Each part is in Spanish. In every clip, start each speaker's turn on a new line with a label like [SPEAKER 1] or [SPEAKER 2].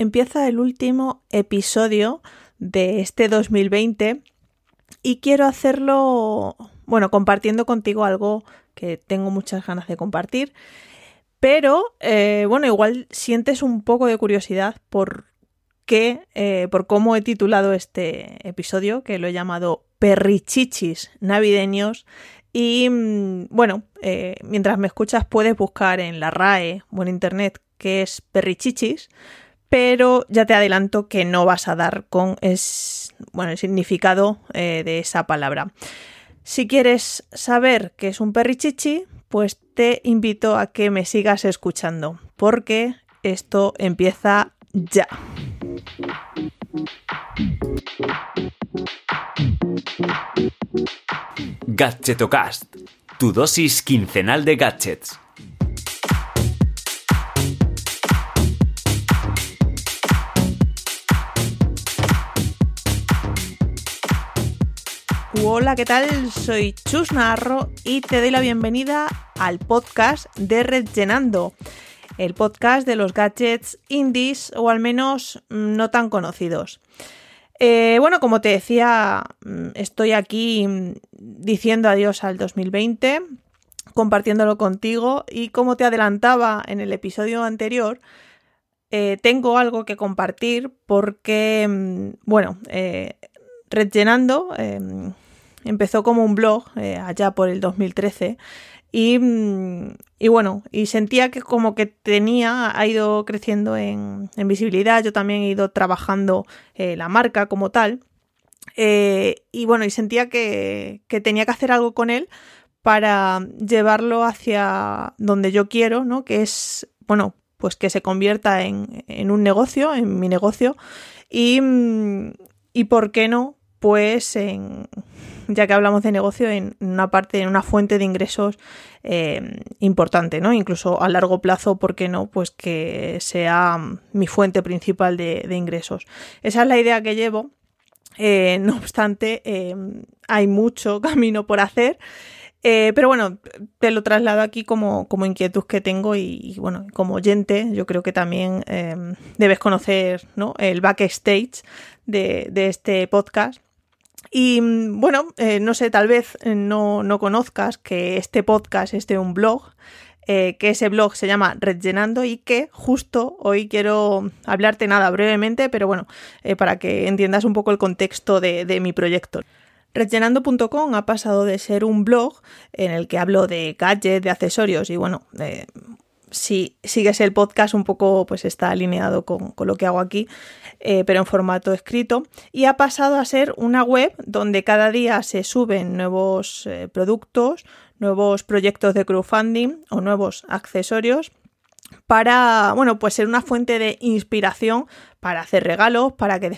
[SPEAKER 1] empieza el último episodio de este 2020 y quiero hacerlo, bueno, compartiendo contigo algo que tengo muchas ganas de compartir. Pero, eh, bueno, igual sientes un poco de curiosidad por qué, eh, por cómo he titulado este episodio, que lo he llamado Perrichichis navideños. Y mm, bueno, eh, mientras me escuchas puedes buscar en la RAE o en internet qué es perrichichis, pero ya te adelanto que no vas a dar con bueno, el significado eh, de esa palabra. Si quieres saber qué es un perrichichi, pues te invito a que me sigas escuchando, porque esto empieza ya.
[SPEAKER 2] Gadgetocast, tu dosis quincenal de gadgets.
[SPEAKER 1] Hola, ¿qué tal? Soy Chus Narro y te doy la bienvenida al podcast de Rellenando, el podcast de los gadgets indies o al menos mm, no tan conocidos. Eh, bueno, como te decía, mm, estoy aquí mm, diciendo adiós al 2020, compartiéndolo contigo y como te adelantaba en el episodio anterior, eh, tengo algo que compartir porque, bueno, eh, Rellenando em, empezó como un blog allá por el 2013 Mm, y, bueno, y sentía que como que tenía, ha ido creciendo en, visibilidad, yo también he ido trabajando eh, la marca como tal. Eh, y bueno, y sentía que, tenía que hacer algo con él para llevarlo hacia donde yo quiero, ¿no? Que es, bueno, pues que se convierta en, en un negocio, en mi negocio. Y, mm, y por qué no, pues en, ya que hablamos de negocio, en una parte, en una fuente de ingresos eh, importante, ¿no? Incluso a largo plazo, ¿por qué no? Pues que sea mi fuente principal de, ingresos. Esa es la idea que llevo. Eh, no obstante, eh, hay mucho camino por hacer. pero bueno, te lo traslado aquí como, como inquietud que tengo y, bueno, como oyente, yo creo que también debes conocer ¿no? el backstage de, de este podcast y mm, bueno, eh, no sé, tal vez eh, no, conozcas que este podcast es de un blog, eh, que ese blog se llama Rellenando y que justo hoy quiero hablarte nada brevemente, pero bueno, para que entiendas un poco el contexto de, de mi proyecto. Rellenando.com ha pasado de ser un blog en el que hablo de gadgets, de accesorios y bueno, si sigues el podcast un poco pues está alineado con, lo que hago aquí, eh, pero en formato escrito, y ha pasado a ser una web donde cada día se suben nuevos eh, productos, nuevos proyectos de crowdfunding o nuevos accesorios para, bueno, pues ser una fuente de inspiración para hacer regalos, para que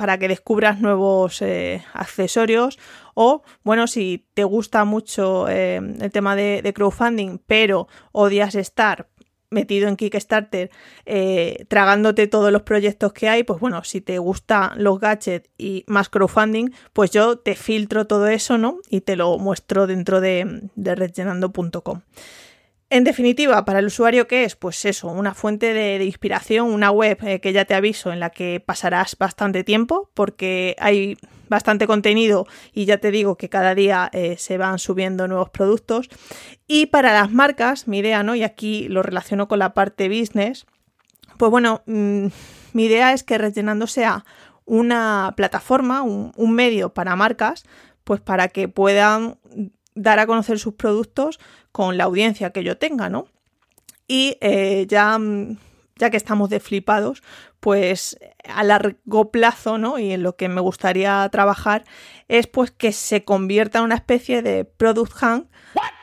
[SPEAKER 1] para que descubras nuevos eh, accesorios o, bueno, si te gusta mucho eh, el tema de, crowdfunding, pero odias estar metido en Kickstarter, eh, tragándote todos los proyectos que hay, pues bueno, si te gustan los gadgets y más crowdfunding, pues yo te filtro todo eso, ¿no? Y te lo muestro dentro de, de rellenando.com. En definitiva, para el usuario, ¿qué es? Pues eso, una fuente de, inspiración, una web eh, que ya te aviso en la que pasarás bastante tiempo porque hay bastante contenido y ya te digo que cada día eh, se van subiendo nuevos productos. Y para las marcas, mi idea, ¿no? Y aquí lo relaciono con la parte business, pues bueno, mm, mi idea es que Rellenando sea una plataforma, un, un medio para marcas, pues para que puedan dar a conocer sus productos con la audiencia que yo tenga, ¿no? Y eh, ya, mm, ya que estamos de flipados, pues a largo plazo, ¿no? Y en lo que me gustaría trabajar es pues que se convierta en una especie de product hunt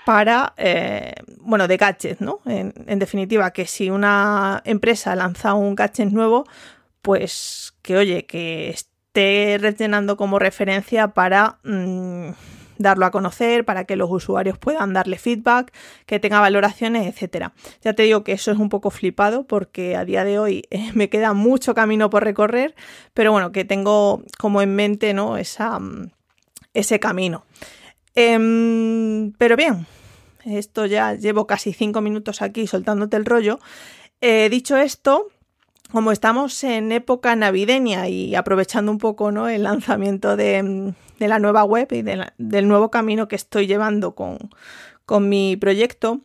[SPEAKER 1] para, eh, bueno, de gadgets, ¿no? En, definitiva, que si una empresa lanza un gadget nuevo, pues que oye, que esté rellenando como referencia para... Mm, darlo a conocer, para que los usuarios puedan darle feedback, que tenga valoraciones, etcétera. Ya te digo que eso es un poco flipado porque a día de hoy eh, me queda mucho camino por recorrer, pero bueno, que tengo como en mente ¿no? Esa, mm, ese camino. Em, pero bien, esto ya llevo casi cinco minutos aquí soltándote el rollo. Eh, dicho esto, como estamos en época navideña y aprovechando un poco ¿no? el lanzamiento de, la nueva web y del nuevo camino que estoy llevando con, mi proyecto,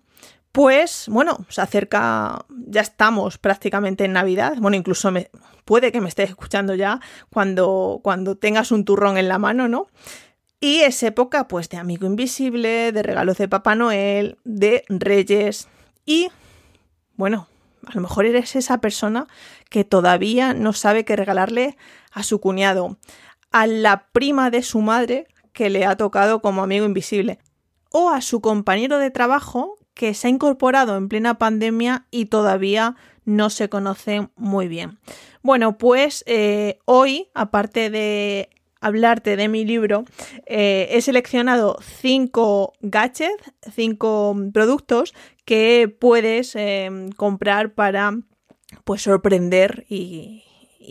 [SPEAKER 1] pues bueno, se acerca, ya estamos prácticamente en Navidad, bueno, incluso puede que me estés escuchando ya cuando, cuando tengas un turrón en la mano, ¿no? Y es época pues de amigo invisible, de regalos de Papá Noel, de Reyes y bueno, a lo mejor eres esa persona que todavía no sabe qué regalarle a su cuñado, a la prima de su madre que le ha tocado como amigo invisible, o a su compañero de trabajo que se ha incorporado en plena pandemia y todavía no se conoce muy bien. Bueno, pues eh, hoy, aparte de hablarte de mi libro, eh, he seleccionado cinco gadgets, cinco productos que puedes em, comprar para pues sorprender y,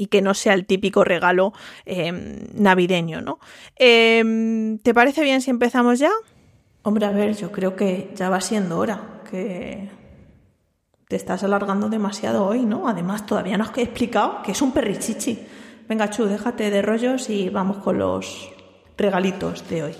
[SPEAKER 1] que no sea el típico regalo em, navideño, ¿no? Em, ¿Te parece bien si empezamos ya? Hombre, a ver, yo creo que ya va siendo hora, que te estás alargando demasiado hoy, ¿no? Además, todavía no has explicado que es un perrichichi. Venga, Chu, déjate de rollos y vamos con los regalitos de hoy.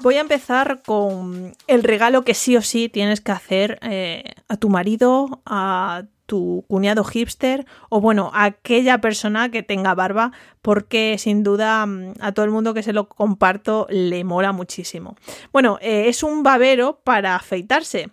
[SPEAKER 1] Voy a empezar con el regalo que sí o sí tienes que hacer eh, a tu marido, a tu cuñado hipster o bueno, aquella persona que tenga barba porque sin duda mm, a todo el mundo que se lo comparto le mola muchísimo. Bueno, eh, es un babero para afeitarse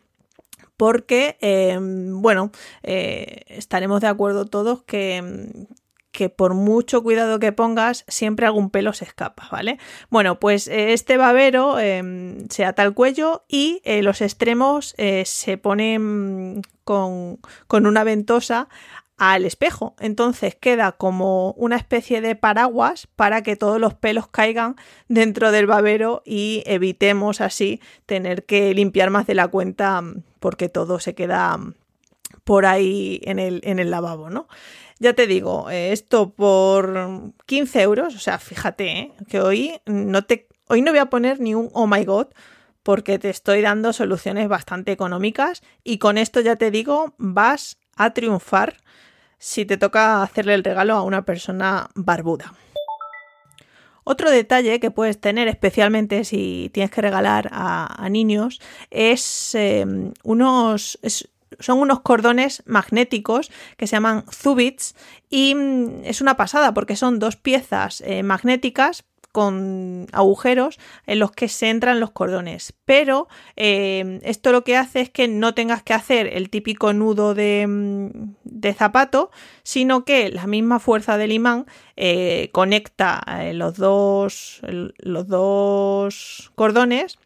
[SPEAKER 1] porque, em, bueno, eh, estaremos de acuerdo todos que, mm, que por mucho cuidado que pongas, siempre algún pelo se escapa, ¿vale? Bueno, pues eh, este babero em, se ata al cuello y eh, los extremos eh, se ponen con, con una ventosa al espejo. Entonces queda como una especie de paraguas para que todos los pelos caigan dentro del babero y evitemos así tener que limpiar más de la cuenta porque todo se queda por ahí en el, en el lavabo, ¿no? Ya te digo, eh, esto por 15 euros, o sea, fíjate, eh, que hoy no te, hoy no voy a poner ni un oh my god, porque te estoy dando soluciones bastante económicas y con esto ya te digo, vas a triunfar si te toca hacerle el regalo a una persona barbuda. Otro detalle que puedes tener, especialmente si tienes que regalar a, niños, es eh, unos, son unos cordones magnéticos que se llaman Zubits y mm, es una pasada porque son dos piezas eh, magnéticas con agujeros en los que se entran los cordones. Pero eh, esto lo que hace es que no tengas que hacer el típico nudo de, mm, zapato, sino que la misma fuerza del imán eh, conecta los, dos, los dos cordones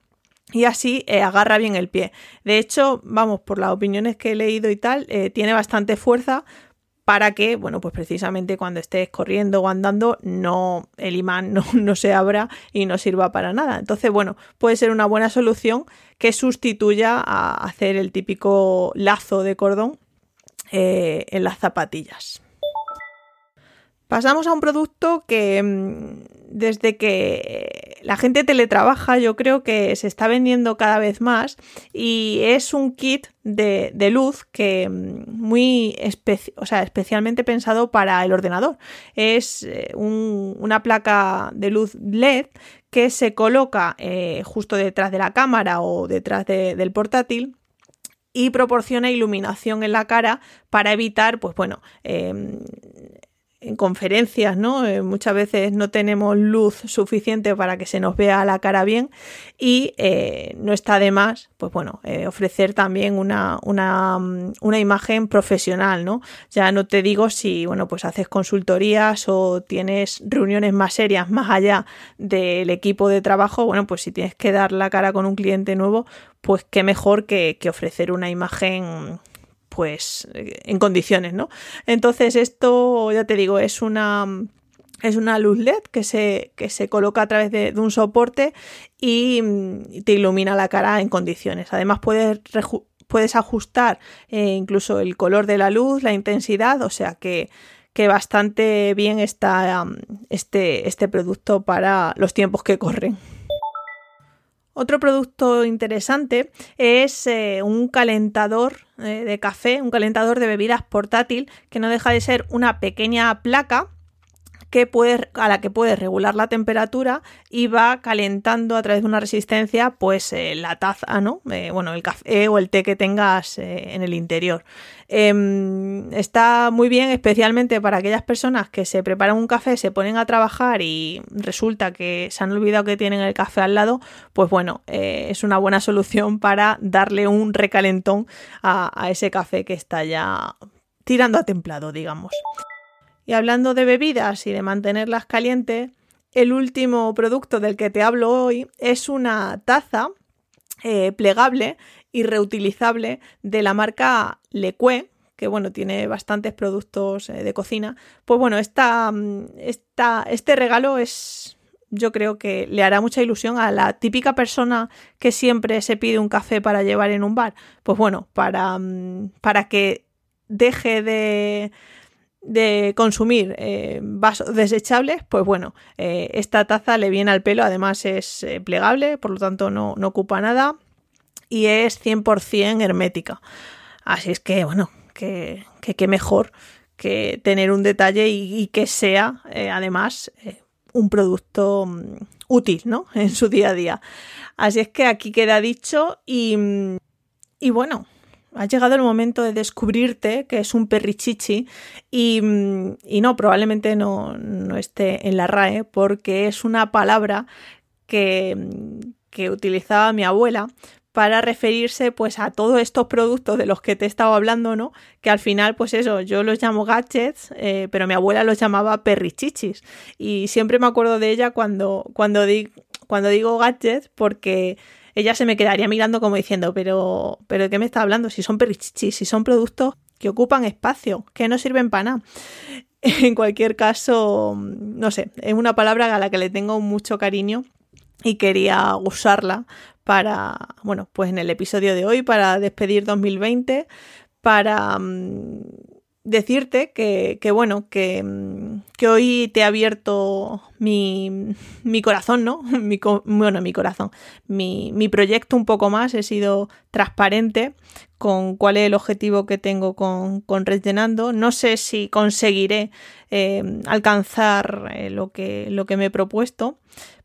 [SPEAKER 1] y así eh, agarra bien el pie. De hecho, vamos, por las opiniones que he leído y tal, eh, tiene bastante fuerza para que, bueno, pues precisamente cuando estés corriendo o andando, no, el imán no, se abra y no sirva para nada. Entonces, bueno, puede ser una buena solución que sustituya a hacer el típico lazo de cordón eh, en las zapatillas. Pasamos a un producto que mm, desde que la gente teletrabaja yo creo que se está vendiendo cada vez más y es un kit de, luz que mm, muy o sea, especialmente pensado para el ordenador. Es eh, una placa de luz LED que se coloca eh, justo detrás de la cámara o detrás del portátil y proporciona iluminación en la cara para evitar, pues bueno, en conferencias, ¿no? Eh, muchas veces no tenemos luz suficiente para que se nos vea la cara bien y eh, no está de más, pues bueno, eh, ofrecer también una, una, mm, una, imagen profesional, ¿no? Ya no te digo si, bueno, pues haces consultorías o tienes reuniones más serias más allá del equipo de trabajo, bueno, pues si tienes que dar la cara con un cliente nuevo, pues qué mejor que, que ofrecer una imagen pues en condiciones, ¿no? Entonces esto, ya te digo, es una es una luz LED que se, que se coloca a través de, un soporte y, te ilumina la cara en condiciones. Además puedes, puedes ajustar eh, incluso el color de la luz, la intensidad, o sea que, que bastante bien está este, este producto para los tiempos que corren. Otro producto interesante es eh, un calentador eh, de café, un calentador de bebidas portátil, que no deja de ser una pequeña placa que a la que puedes regular la temperatura y va calentando a través de una resistencia pues eh, la taza, ¿no? Eh, bueno, el café o el té que tengas eh, en el interior. Em, está muy bien especialmente para aquellas personas que se preparan un café, se ponen a trabajar y resulta que se han olvidado que tienen el café al lado, pues bueno, es una buena solución para darle un recalentón a ese café que está ya tirando a templado, digamos. Y hablando de bebidas y de mantenerlas calientes, el último producto del que te hablo hoy es una taza eh, plegable y reutilizable de la marca Leque, que bueno, tiene bastantes productos eh, de cocina. Pues bueno, esta, mm, esta, este regalo es, yo creo que le hará mucha ilusión a la típica persona que siempre se pide un café para llevar en un bar. Pues bueno, para, mm, para que deje de, de consumir eh, vasos desechables, pues bueno, eh, esta taza le viene al pelo, además es eh, plegable, por lo tanto no, ocupa nada y es 100% hermética. Así es que, bueno, que, que, mejor que tener un detalle y, que sea además un producto mm, útil, ¿no? En su día a día. Así es que aquí queda dicho y, y bueno, ha llegado el momento de descubrirte que es un perrichichi y, mm, y no, probablemente no, no, esté en la RAE porque es una palabra que, mm, que utilizaba mi abuela para referirse pues a todos estos productos de los que te he estado hablando, ¿no? Que al final, pues eso, yo los llamo gadgets, eh, pero mi abuela los llamaba perrichichis. Y siempre me acuerdo de ella cuando, cuando, cuando digo gadgets porque ella se me quedaría mirando como diciendo, pero, pero ¿de qué me está hablando? Si son perichichis, si son productos que ocupan espacio, que no sirven para nada. En cualquier caso, no sé, es una palabra a la que le tengo mucho cariño y quería usarla para, bueno, pues en el episodio de hoy, para despedir 2020, para mm, decirte que, bueno, que, que, hoy te he abierto mi, mi corazón, ¿no? Mi, bueno, mi corazón, mi, mi, proyecto un poco más, he sido transparente con cuál es el objetivo que tengo con, con. No sé si conseguiré eh, alcanzar eh, lo, que, lo que me he propuesto,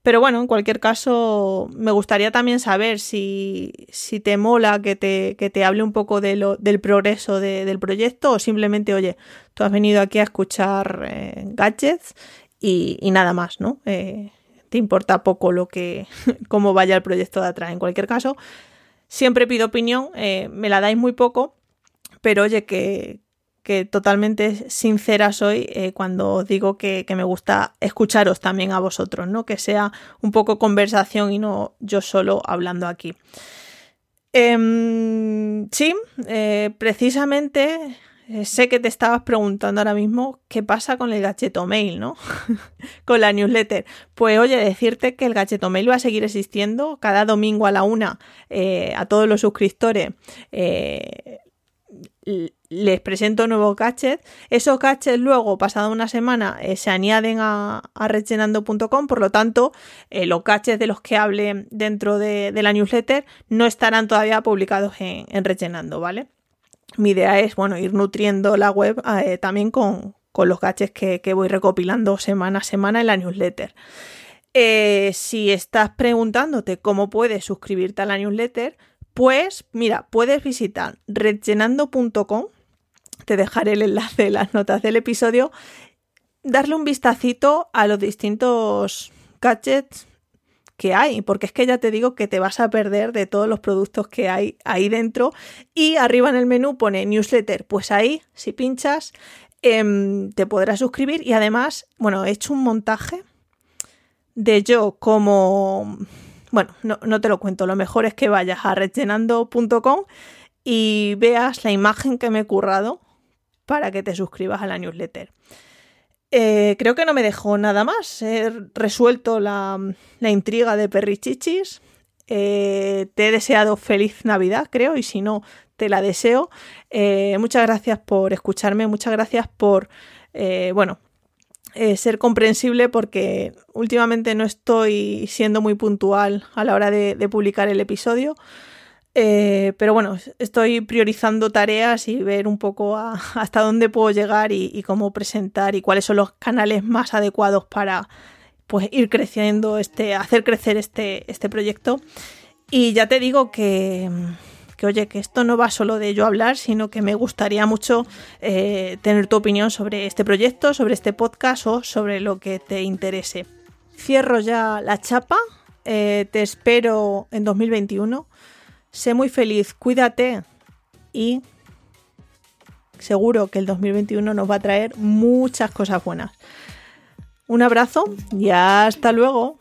[SPEAKER 1] pero bueno, en cualquier caso, me gustaría también saber si, si te mola que te, que te hable un poco de lo, del progreso del proyecto o simplemente, oye, tú has venido aquí a escuchar eh, gadgets y, nada más, ¿no? Eh, te importa poco lo que, cómo vaya el proyecto de atrás. En cualquier caso, siempre pido opinión, eh, me la dais muy poco, pero oye, que, que totalmente sincera soy eh, cuando digo que, me gusta escucharos también a vosotros, ¿no? Que sea un poco conversación y no yo solo hablando aquí. Em, sí, eh, precisamente eh, sé que te estabas preguntando ahora mismo qué pasa con el gacheto mail, ¿no? con la newsletter. Pues oye, decirte que el gacheto mail va a seguir existiendo cada domingo a la una a todos los suscriptores les presento nuevos gadgets. Esos gadgets luego, pasada una semana, eh, se añaden a, a rellenando.com, por lo tanto, eh, los gadgets de los que hable dentro de, la newsletter no estarán todavía publicados en, en Rellenando, ¿vale? Mi idea es, bueno, ir nutriendo la web eh, también con, los gadgets que, que, voy recopilando semana a semana en la newsletter. si estás preguntándote cómo puedes suscribirte a la newsletter, pues mira, puedes visitar rellenando.com, te dejaré el enlace en las notas del episodio, darle un vistacito a los distintos gadgets que hay, porque es que ya te digo que te vas a perder de todos los productos que hay ahí dentro. Y arriba en el menú pone newsletter, pues ahí si pinchas em, te podrás suscribir. Y además, bueno, he hecho un montaje de yo como bueno, no, te lo cuento, lo mejor es que vayas a rellenando.com y veas la imagen que me he currado para que te suscribas a la newsletter. Eh, creo que no me dejó nada más. He resuelto la, intriga de Perrichichis. Eh, te he deseado feliz Navidad, creo, y si no, te la deseo. Eh, muchas gracias por escucharme, muchas gracias por bueno, ser comprensible porque últimamente no estoy siendo muy puntual a la hora de, publicar el episodio. Eh, pero bueno, estoy priorizando tareas y ver un poco hasta dónde puedo llegar y, cómo presentar y cuáles son los canales más adecuados para pues ir creciendo este, hacer crecer este, este proyecto. Y ya te digo que, que oye, que esto no va solo de yo hablar, sino que me gustaría mucho eh, tener tu opinión sobre este proyecto, sobre este podcast o sobre lo que te interese. Cierro ya la chapa, eh, te espero en 2021. Sé muy feliz, cuídate y seguro que el 2021 nos va a traer muchas cosas buenas. Un abrazo y hasta luego.